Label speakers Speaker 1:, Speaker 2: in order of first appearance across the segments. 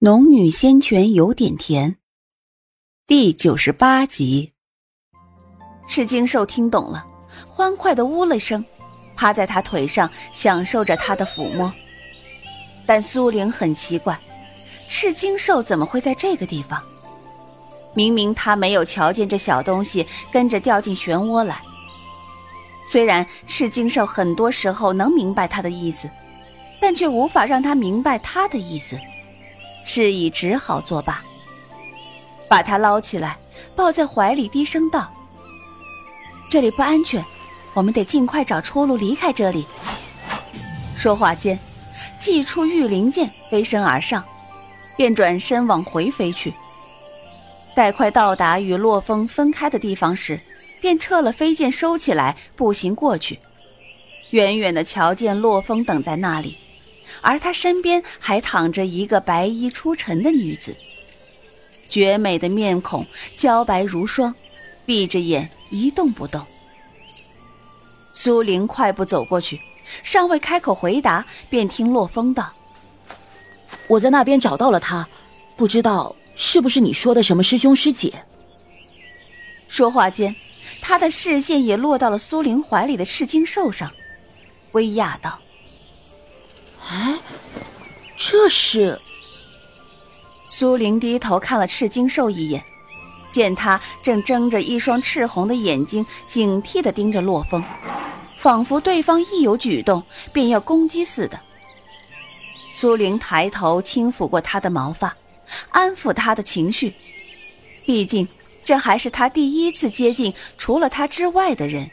Speaker 1: 农女仙泉有点甜，第九十八集。赤金兽听懂了，欢快的呜了声，趴在他腿上享受着他的抚摸。但苏玲很奇怪，赤金兽怎么会在这个地方？明明他没有瞧见这小东西跟着掉进漩涡来。虽然赤金兽很多时候能明白他的意思，但却无法让他明白他的意思。示意只好作罢，把他捞起来，抱在怀里，低声道：“这里不安全，我们得尽快找出路离开这里。”说话间，祭出御灵剑，飞身而上，便转身往回飞去。待快到达与洛风分开的地方时，便撤了飞剑，收起来，步行过去，远远的瞧见洛风等在那里。而他身边还躺着一个白衣出尘的女子，绝美的面孔，娇白如霜，闭着眼一动不动。苏玲快步走过去，尚未开口回答，便听洛风道：“
Speaker 2: 我在那边找到了他，不知道是不是你说的什么师兄师姐。”
Speaker 1: 说话间，他的视线也落到了苏玲怀里的赤金兽上，微讶道。
Speaker 2: 哎，这是。
Speaker 1: 苏玲低头看了赤金兽一眼，见他正睁着一双赤红的眼睛，警惕的盯着洛风，仿佛对方一有举动便要攻击似的。苏玲抬头轻抚过他的毛发，安抚他的情绪，毕竟这还是他第一次接近除了他之外的人。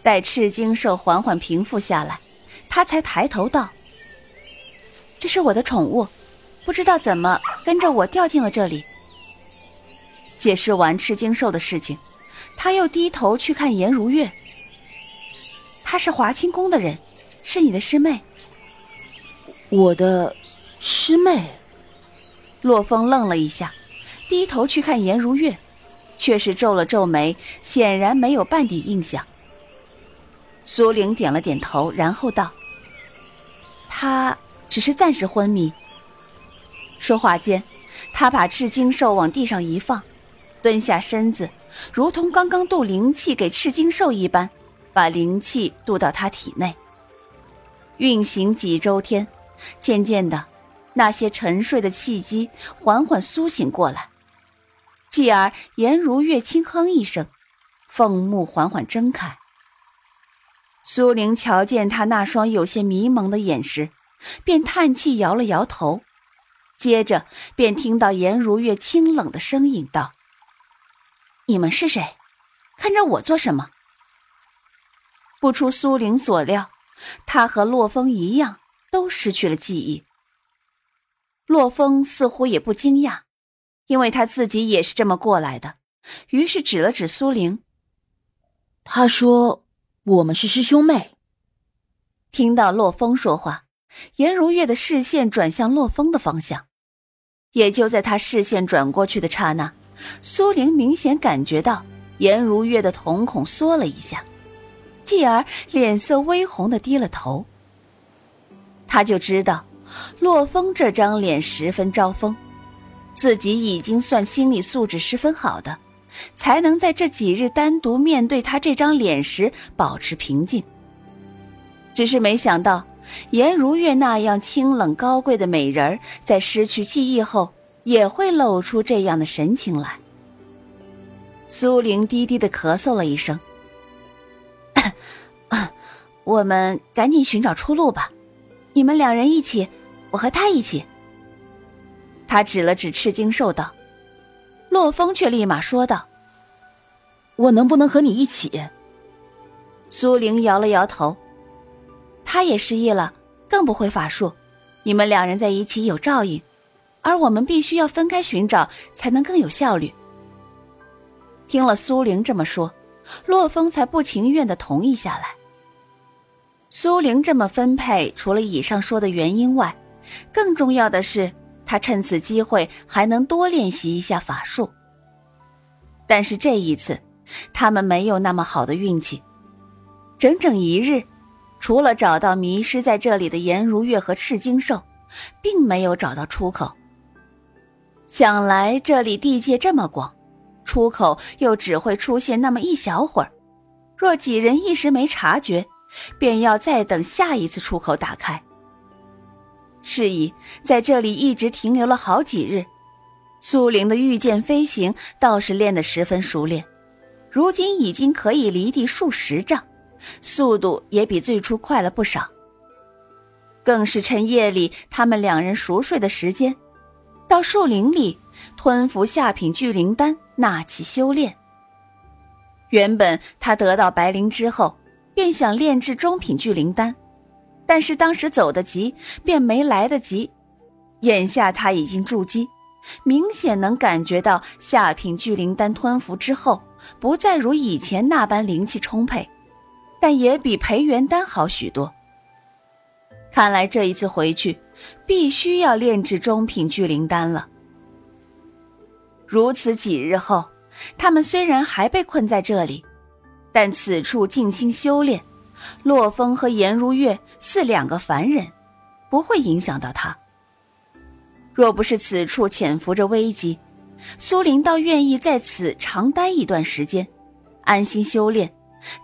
Speaker 1: 待赤金兽缓缓平复下来。他才抬头道：“这是我的宠物，不知道怎么跟着我掉进了这里。”解释完赤金兽的事情，他又低头去看颜如月。她是华清宫的人，是你的师妹。
Speaker 2: 我的师妹。
Speaker 1: 洛风愣了一下，低头去看颜如月，却是皱了皱眉，显然没有半点印象。苏玲点了点头，然后道。他只是暂时昏迷。说话间，他把赤金兽往地上一放，蹲下身子，如同刚刚渡灵气给赤金兽一般，把灵气渡到他体内。运行几周天，渐渐的，那些沉睡的气机缓缓苏醒过来。继而，颜如月轻哼一声，凤目缓缓睁开。苏玲瞧见他那双有些迷蒙的眼神，便叹气，摇了摇头，接着便听到颜如月清冷的声音道：“你们是谁？看着我做什么？”不出苏玲所料，他和洛风一样，都失去了记忆。洛风似乎也不惊讶，因为他自己也是这么过来的，于是指了指苏玲，
Speaker 2: 他说。我们是师兄妹。
Speaker 1: 听到洛风说话，颜如月的视线转向洛风的方向。也就在他视线转过去的刹那，苏玲明显感觉到颜如月的瞳孔缩了一下，继而脸色微红的低了头。他就知道，洛风这张脸十分招风，自己已经算心理素质十分好的。才能在这几日单独面对他这张脸时保持平静。只是没想到，颜如月那样清冷高贵的美人在失去记忆后也会露出这样的神情来。苏玲低低的咳嗽了一声：“ 我们赶紧寻找出路吧，你们两人一起，我和他一起。”他指了指赤金兽道。洛风却立马说道：“
Speaker 2: 我能不能和你一起？”
Speaker 1: 苏玲摇了摇头，他也失忆了，更不会法术。你们两人在一起有照应，而我们必须要分开寻找，才能更有效率。听了苏玲这么说，洛风才不情愿的同意下来。苏玲这么分配，除了以上说的原因外，更重要的是。他趁此机会还能多练习一下法术，但是这一次，他们没有那么好的运气。整整一日，除了找到迷失在这里的颜如月和赤金兽，并没有找到出口。想来这里地界这么广，出口又只会出现那么一小会儿。若几人一时没察觉，便要再等下一次出口打开。是以在这里一直停留了好几日。苏玲的御剑飞行倒是练得十分熟练，如今已经可以离地数十丈，速度也比最初快了不少。更是趁夜里他们两人熟睡的时间，到树林里吞服下品聚灵丹，纳气修炼。原本他得到白灵之后，便想炼制中品聚灵丹，但是当时走得急，便没来得及。眼下他已经筑基。明显能感觉到下品聚灵丹吞服之后，不再如以前那般灵气充沛，但也比培元丹好许多。看来这一次回去，必须要炼制中品聚灵丹了。如此几日后，他们虽然还被困在这里，但此处静心修炼，洛风和颜如月似两个凡人，不会影响到他。若不是此处潜伏着危机，苏林倒愿意在此长待一段时间，安心修炼，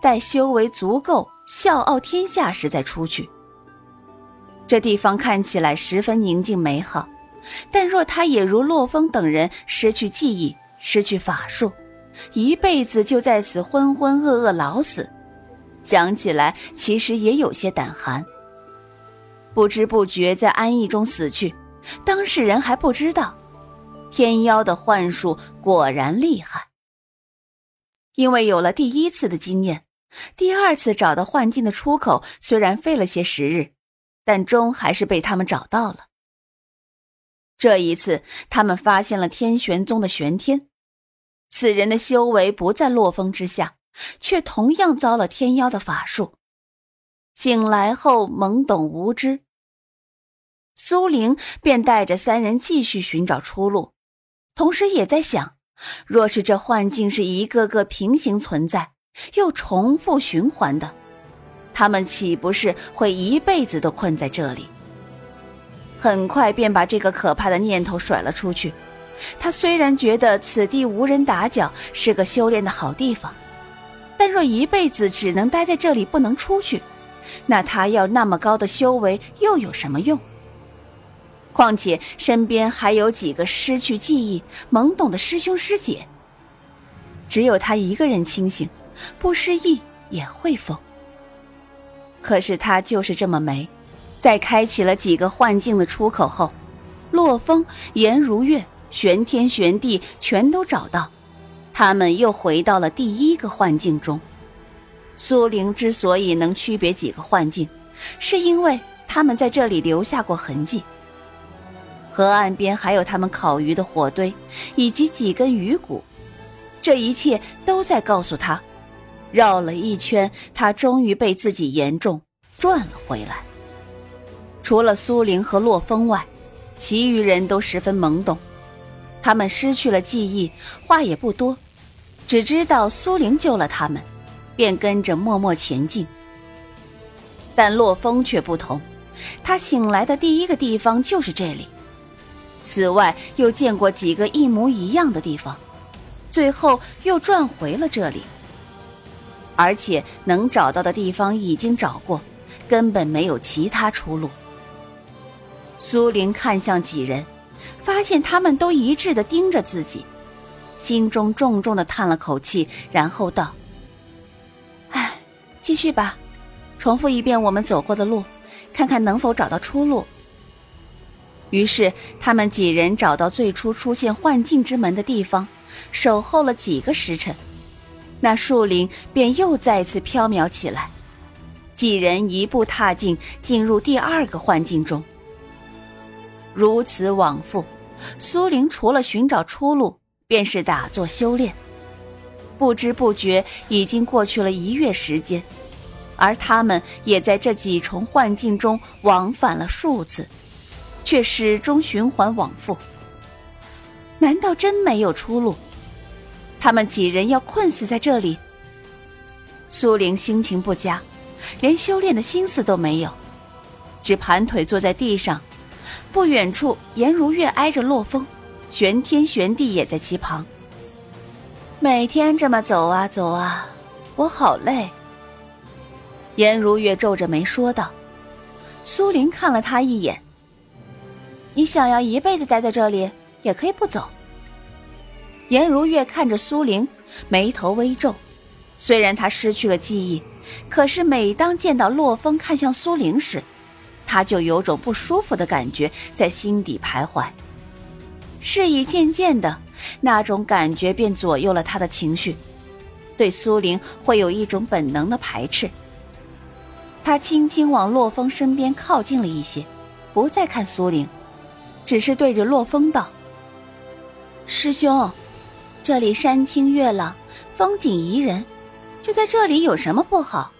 Speaker 1: 待修为足够，笑傲天下时再出去。这地方看起来十分宁静美好，但若他也如洛风等人失去记忆、失去法术，一辈子就在此浑浑噩噩老死，想起来其实也有些胆寒。不知不觉在安逸中死去。当事人还不知道，天妖的幻术果然厉害。因为有了第一次的经验，第二次找到幻境的出口虽然费了些时日，但终还是被他们找到了。这一次，他们发现了天玄宗的玄天，此人的修为不在洛风之下，却同样遭了天妖的法术，醒来后懵懂无知。苏玲便带着三人继续寻找出路，同时也在想：若是这幻境是一个个平行存在，又重复循环的，他们岂不是会一辈子都困在这里？很快便把这个可怕的念头甩了出去。他虽然觉得此地无人打搅，是个修炼的好地方，但若一辈子只能待在这里，不能出去，那他要那么高的修为又有什么用？况且身边还有几个失去记忆、懵懂的师兄师姐，只有他一个人清醒，不失忆也会疯。可是他就是这么没，在开启了几个幻境的出口后，洛风、颜如月、玄天、玄地全都找到，他们又回到了第一个幻境中。苏灵之所以能区别几个幻境，是因为他们在这里留下过痕迹。河岸边还有他们烤鱼的火堆，以及几根鱼骨，这一切都在告诉他，绕了一圈，他终于被自己严重转了回来。除了苏玲和洛风外，其余人都十分懵懂，他们失去了记忆，话也不多，只知道苏玲救了他们，便跟着默默前进。但洛风却不同，他醒来的第一个地方就是这里。此外，又见过几个一模一样的地方，最后又转回了这里。而且能找到的地方已经找过，根本没有其他出路。苏玲看向几人，发现他们都一致的盯着自己，心中重重的叹了口气，然后道：“唉，继续吧，重复一遍我们走过的路，看看能否找到出路。”于是，他们几人找到最初出现幻境之门的地方，守候了几个时辰，那树林便又再次飘渺起来。几人一步踏进，进入第二个幻境中。如此往复，苏玲除了寻找出路，便是打坐修炼。不知不觉，已经过去了一月时间，而他们也在这几重幻境中往返了数次。却始终循环往复。难道真没有出路？他们几人要困死在这里？苏玲心情不佳，连修炼的心思都没有，只盘腿坐在地上，不远处，颜如月挨着洛风，玄天玄地也在其旁。每天这么走啊走啊，我好累。颜如月皱着眉说道。苏玲看了他一眼：“你想要一辈子待在这里，也可以不走。”颜如月看着苏玲，眉头微皱。虽然她失去了记忆，可是每当见到洛风看向苏玲时，她就有种不舒服的感觉在心底徘徊。事已渐渐的，那种感觉便左右了他的情绪，对苏玲会有一种本能的排斥。他轻轻往洛风身边靠近了一些，不再看苏玲，只是对着洛风道：“师兄，这里山清月朗，风景宜人。”就在这里有什么不好？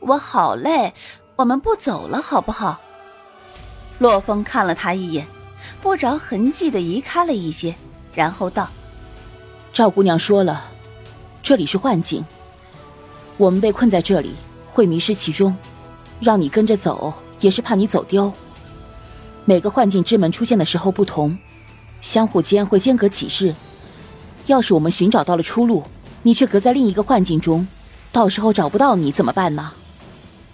Speaker 1: 我好累，我们不走了，好不好？洛风看了他一眼，不着痕迹的移开了一些，然后道：“
Speaker 2: 赵姑娘说了，这里是幻境，我们被困在这里会迷失其中，让你跟着走也是怕你走丢。每个幻境之门出现的时候不同，相互间会间隔几日。要是我们寻找到了出路。”你却隔在另一个幻境中，到时候找不到你怎么办呢？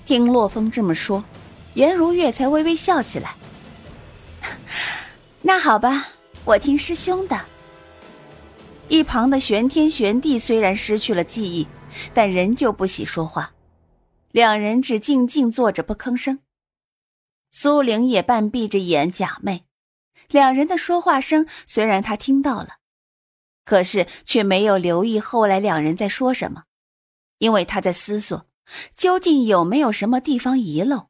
Speaker 1: 听洛风这么说，颜如月才微微笑起来。那好吧，我听师兄的。一旁的玄天玄地虽然失去了记忆，但仍旧不喜说话，两人只静静坐着不吭声。苏玲也半闭着眼假寐，两人的说话声虽然他听到了。可是却没有留意后来两人在说什么，因为他在思索，究竟有没有什么地方遗漏。